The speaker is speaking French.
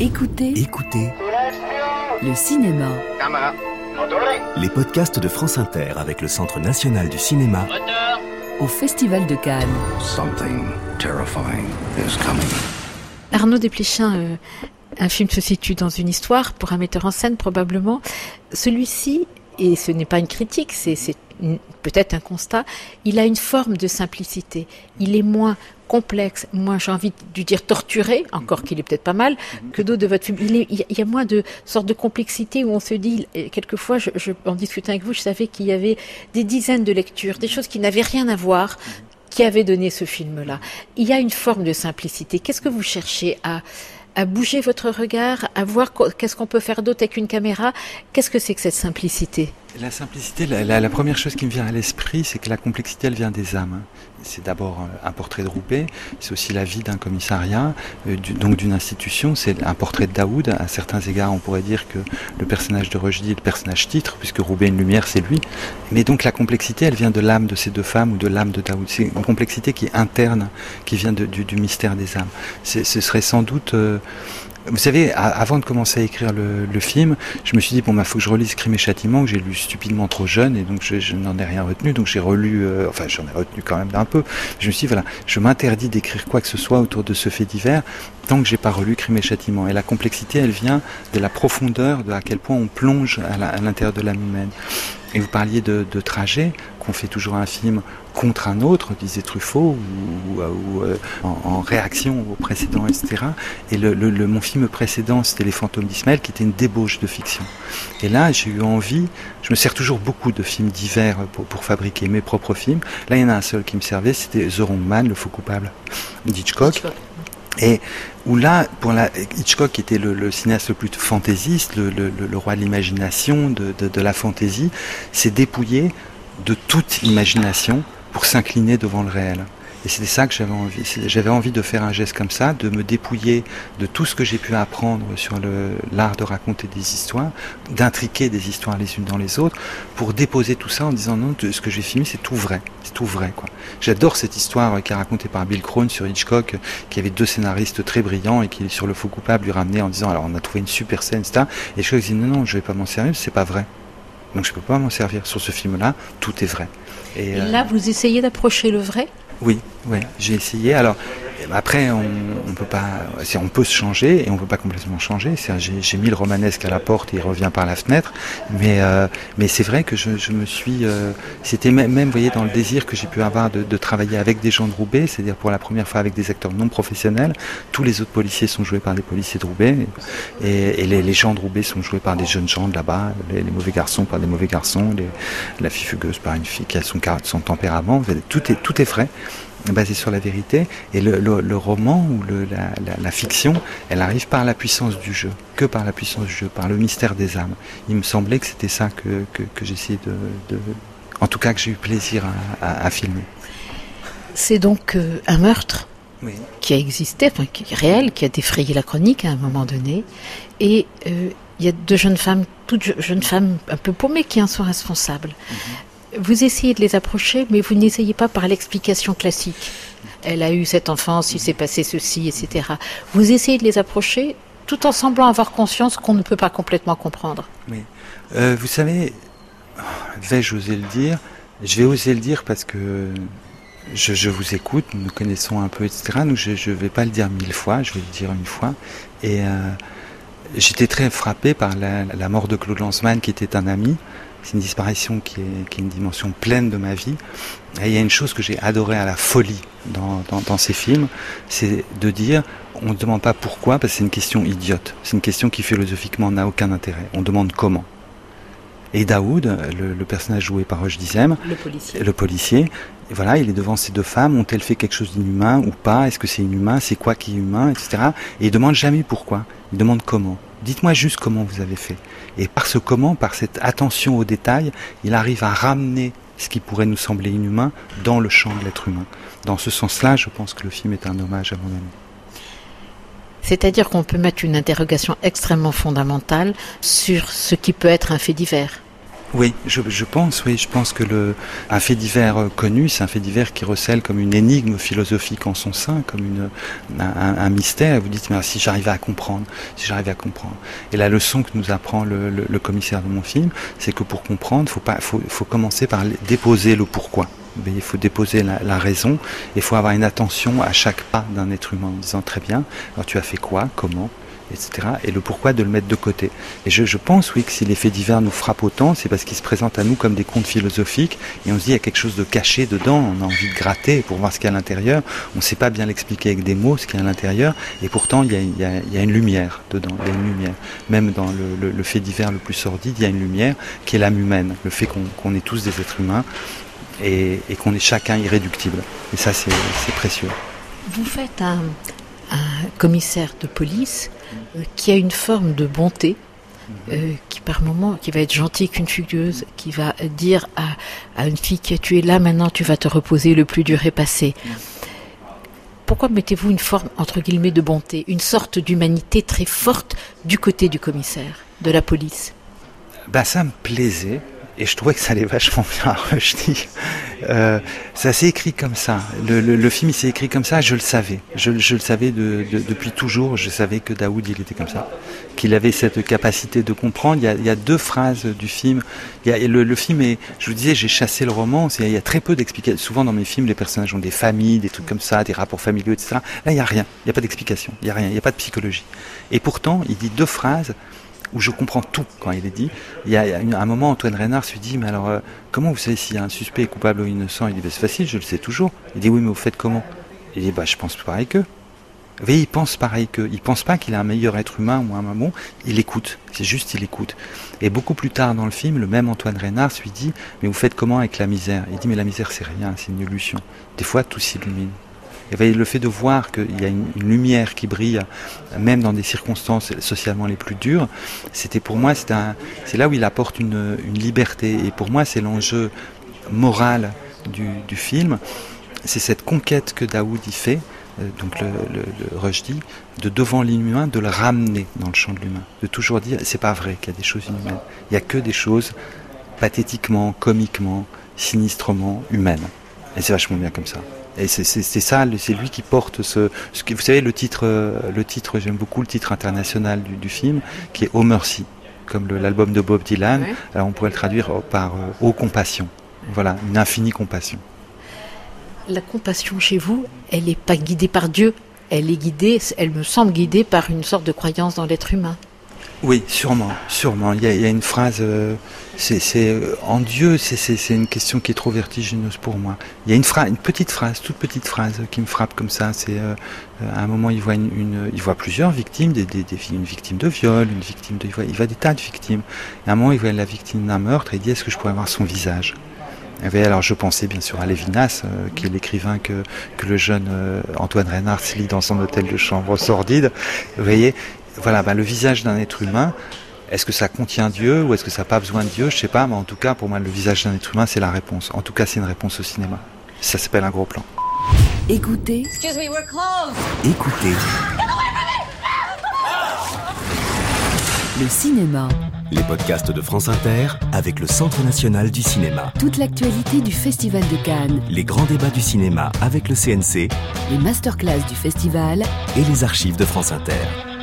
Écoutez, Écoutez le cinéma. les podcasts de France Inter avec le Centre national du cinéma au Festival de Cannes. Something terrifying is coming. Arnaud Desplechin, euh, un film se situe dans une histoire, pour un metteur en scène probablement. Celui-ci, et ce n'est pas une critique, c'est peut-être un constat, il a une forme de simplicité. Il est moins complexe, moins, j'ai envie de dire torturé, encore qu'il est peut-être pas mal, que d'autres de votre film. Il, y a- moins de sorte de complexité où on se dit, quelquefois, je- en discutant avec vous, je savais qu'il y avait des dizaines de lectures, des choses qui n'avaient rien à voir, qui avaient donné ce film-là. Il y a une forme de simplicité. Qu'est-ce que vous cherchez à, à bouger votre regard, à voir qu'est-ce qu'on peut faire d'autre avec une caméra. Qu'est-ce que c'est que cette simplicité? La simplicité, la, première chose qui me vient à l'esprit, c'est que la complexité, elle vient des âmes. C'est d'abord un portrait de Roubaix, c'est aussi la vie d'un commissariat, euh, donc d'une institution, c'est un portrait de Daoud. À certains égards, on pourrait dire que le personnage de Rushdie est le personnage titre, puisque Roubaix une lumière, c'est lui. Mais donc la complexité, elle vient de l'âme de ces deux femmes ou de l'âme de Daoud. C'est une complexité qui est interne, qui vient du, mystère des âmes. Ce serait sans doute... euh, vous savez, avant de commencer à écrire le, film, je me suis dit bon bah faut que je relise Crime et Châtiment que j'ai lu stupidement trop jeune et donc je, n'en ai rien retenu donc j'ai relu euh, enfin j'en ai retenu quand même d'un peu. Je me suis dit voilà je m'interdis d'écrire quoi que ce soit autour de ce fait divers tant que j'ai pas relu Crime et Châtiment et la complexité elle vient de la profondeur de à quel point on plonge à l'intérieur de l'âme humaine. Et vous parliez de, de trajet, qu'on fait toujours un film contre un autre, disait Truffaut, ou, euh, en, réaction au précédent, etc. Et le, mon film précédent, c'était Les fantômes d'Ismaël, qui était une débauche de fiction. Et là, j'ai eu envie, je me sers toujours beaucoup de films divers pour, pour fabriquer mes propres films. Là, il y en a un seul qui me servait, c'était The Wrong Man, le faux coupable d'Hitchcock. Et où là, pour la, Hitchcock était le, cinéaste le plus fantaisiste, le, le- le- roi de l'imagination, de, de- de la fantaisie, s'est dépouillé de toute imagination pour s'incliner devant le réel. Et c'était ça que j'avais envie. J'avais envie de faire un geste comme ça, de me dépouiller de tout ce que j'ai pu apprendre sur l'art de raconter des histoires, d'intriquer des histoires les unes dans les autres, pour déposer tout ça en disant non, ce que j'ai filmé, c'est tout vrai. C'est tout vrai, quoi. J'adore cette histoire qui est racontée par Bill Crone sur Hitchcock, qui avait deux scénaristes très brillants et qui, sur le faux coupable, lui ramenait en disant alors on a trouvé une super scène, etc. Et Hitchcock dit non, non, je vais pas m'en servir, c'est pas vrai. Donc je peux pas m'en servir. Sur ce film-là, tout est vrai. Et, Et euh, là, vous essayez d'approcher le vrai? Oui, oui, j'ai essayé. Alors après, on, peut pas, on peut se changer et on peut pas complètement changer. J'ai mis le romanesque à la porte et il revient par la fenêtre. Mais euh, c'est vrai que je, me suis, euh, c'était même, vous voyez, dans le désir que j'ai pu avoir de, travailler avec des gens de Roubaix, c'est-à-dire pour la première fois avec des acteurs non professionnels. Tous les autres policiers sont joués par des policiers de Roubaix et, les, gens de Roubaix sont joués par des jeunes gens de là-bas. Les, mauvais garçons par des mauvais garçons, la fille fugueuse par une fille qui a son, son tempérament. Tout est tout est vrai basé sur la vérité. Et le, le- le roman ou le- la, la- la fiction, elle arrive par la puissance du jeu, que par la puissance du jeu, par le mystère des âmes. Il me semblait que c'était ça que, que, que j'essayais de, de- En tout cas, que j'ai eu plaisir à, à- à filmer. C'est donc euh, un meurtre Oui. qui a existé, enfin qui est réel, qui a défrayé la chronique à un moment donné. Et euh, il y a deux jeunes femmes, toutes je- jeunes femmes un peu paumées, qui en sont responsables. Vous essayez de les approcher, mais vous n'essayez pas par l'explication classique. Elle a eu cette enfance, il s'est passé ceci, etc. Vous essayez de les approcher tout en semblant avoir conscience qu'on ne peut pas complètement comprendre. Euh, vous savez, vais-je oser le dire? Je vais oser le dire parce que je, vous écoute, nous nous connaissons un peu, etc. Donc je ne vais pas le dire mille fois, je vais le dire une fois. Et euh, j'étais très frappé par la, la mort de Claude Lanzmann, qui était un ami. C'est une disparition qui est, qui est une dimension pleine de ma vie. Et il y a une chose que j'ai adorée à la folie dans, dans, dans ces films, c'est de dire, on ne demande pas pourquoi, parce que c'est une question idiote. C'est une question qui philosophiquement n'a aucun intérêt. On demande comment. Et Daoud, le, le personnage joué par Roche Dizem, Le policier. le policier, voilà, il est devant ces deux femmes, ont-elles fait quelque chose d'inhumain ou pas? Est-ce que c'est inhumain? C'est quoi qui est humain? Etc. Et il demande jamais pourquoi, il demande comment. Dites-moi juste comment vous avez fait. Et par ce comment, par cette attention aux détails, il arrive à ramener ce qui pourrait nous sembler inhumain dans le champ de l'être humain. Dans ce sens-là, je pense que le film est un hommage à mon ami. C'est-à-dire qu'on peut mettre une interrogation extrêmement fondamentale sur ce qui peut être un fait divers. Oui, je, pense, oui, je pense que le, un fait divers euh, connu, c'est un fait divers qui recèle comme une énigme philosophique en son sein, comme une, un, mystère. vous dites, mais si j'arrivais à comprendre, si j'arrivais à comprendre. Et la leçon que nous apprend le, commissaire de mon film, c'est que pour comprendre, faut pas, faut, faut commencer par déposer le pourquoi. il faut déposer la, la raison, il faut avoir une attention à chaque pas d'un être humain en disant très bien, alors tu as fait quoi, comment, etc. Et le pourquoi de le mettre de côté. Et je, pense, oui, que si les faits divers nous frappent autant, c'est parce qu'ils se présentent à nous comme des contes philosophiques, et on se dit, il y a quelque chose de caché dedans, on a envie de gratter pour voir ce qu'il y a à l'intérieur, on ne sait pas bien l'expliquer avec des mots, ce qu'il y a à l'intérieur, et pourtant, il y, a, une lumière dedans, il y a une lumière. Même dans le, fait divers le plus sordide, il y a une lumière qui est l'âme humaine, le fait qu'on est tous des êtres humains, et, qu'on est chacun irréductible. Et ça, c'est précieux. Vous faites un, commissaire de police qui a une forme de bonté, euh, qui par moment, qui va être gentil qu'une fugueuse, qui va dire à, à, une fille qui a tué là, maintenant tu vas te reposer, le plus dur est passé. Pourquoi mettez-vous une forme, entre guillemets, de bonté, une sorte d'humanité très forte du côté du commissaire, de la police? Bah, Ça me plaisait, et je trouvais que ça allait vachement bien à Rushdie. Euh, ça s'est écrit comme ça. Le, le, le film il s'est écrit comme ça, je le savais. Je, je le savais de, de, depuis toujours. Je savais que Daoud il était comme ça, qu'il avait cette capacité de comprendre. Il y a, il y a deux phrases du film. Il y a, le, le, film est, je vous disais, j'ai chassé le roman. Il y a très peu d'explications. Souvent dans mes films, les personnages ont des familles, des trucs comme ça, des rapports familiaux, etc. Là, il y a rien. Il n'y a pas d'explication. Il y a rien. Il n'y a pas de psychologie. Et pourtant, il dit deux phrases où je comprends tout quand il est dit. Il y a, un moment, Antoine Reynard se dit, mais alors, euh, comment vous savez s'il y a un suspect est coupable ou innocent? Il dit, bah, c'est facile, je le sais toujours. Il dit, oui, mais vous faites comment? Il dit, bah, je pense pareil qu'eux. Vous voyez, il pense pareil qu'eux. Il pense pas qu'il est un meilleur être humain ou un bon. Il écoute. C'est juste, il écoute. Et beaucoup plus tard dans le film, le même Antoine Reynard lui dit, mais vous faites comment avec la misère? Il dit, mais la misère, c'est rien, c'est une illusion. Des fois, tout s'illumine. Le fait de voir qu'il y a une, lumière qui brille, même dans des circonstances socialement les plus dures, c'était pour moi, c'est là où il apporte une, liberté. Et pour moi, c'est l'enjeu moral du, film. C'est cette conquête que Daoud y fait, euh, donc le, le, le Rushdie, de devant l'inhumain, de le ramener dans le champ de l'humain. De toujours dire, c'est pas vrai qu'il y a des choses inhumaines. Il n'y a que des choses pathétiquement, comiquement, sinistrement humaines. Et c'est vachement bien comme ça. Et c'est ça, c'est lui qui porte ce, ce que, vous savez, le titre, le titre, j'aime beaucoup le titre international du, du, film, qui est Oh Mercy, comme l'album de Bob Dylan. Alors on pourrait le traduire par euh, Oh Compassion. Voilà, une infinie compassion. La compassion chez vous, elle n'est pas guidée par Dieu, elle est guidée, elle me semble guidée par une sorte de croyance dans l'être humain. Oui, sûrement, sûrement. Il y a, une phrase, euh, c'est euh, en Dieu, c'est une question qui est trop vertigineuse pour moi. Il y a une une petite phrase, toute petite phrase qui me frappe comme ça. C'est euh, à un moment, il voit une, il voit plusieurs victimes, des, des, une victime de viol, une victime de, il voit, il voit des tas de victimes. Et à un moment, il voit la victime d'un meurtre et il dit est-ce que je pourrais avoir son visage? Alors je pensais bien sûr à Lévinas, qui est l'écrivain que, que le jeune Antoine Reynard lit dans son hôtel de chambre sordide. Vous voyez, voilà, bah, le visage d'un être humain, est-ce que ça contient Dieu ou est-ce que ça n'a pas besoin de Dieu? Je sais pas, mais en tout cas, pour moi, le visage d'un être humain, c'est la réponse. En tout cas, c'est une réponse au cinéma. Ça s'appelle un gros plan. Écoutez. Écoutez. Le cinéma. Les podcasts de France Inter avec le Centre national du cinéma. Toute l'actualité du Festival de Cannes. Les grands débats du cinéma avec le CNC. Les masterclass du festival. Et les archives de France Inter.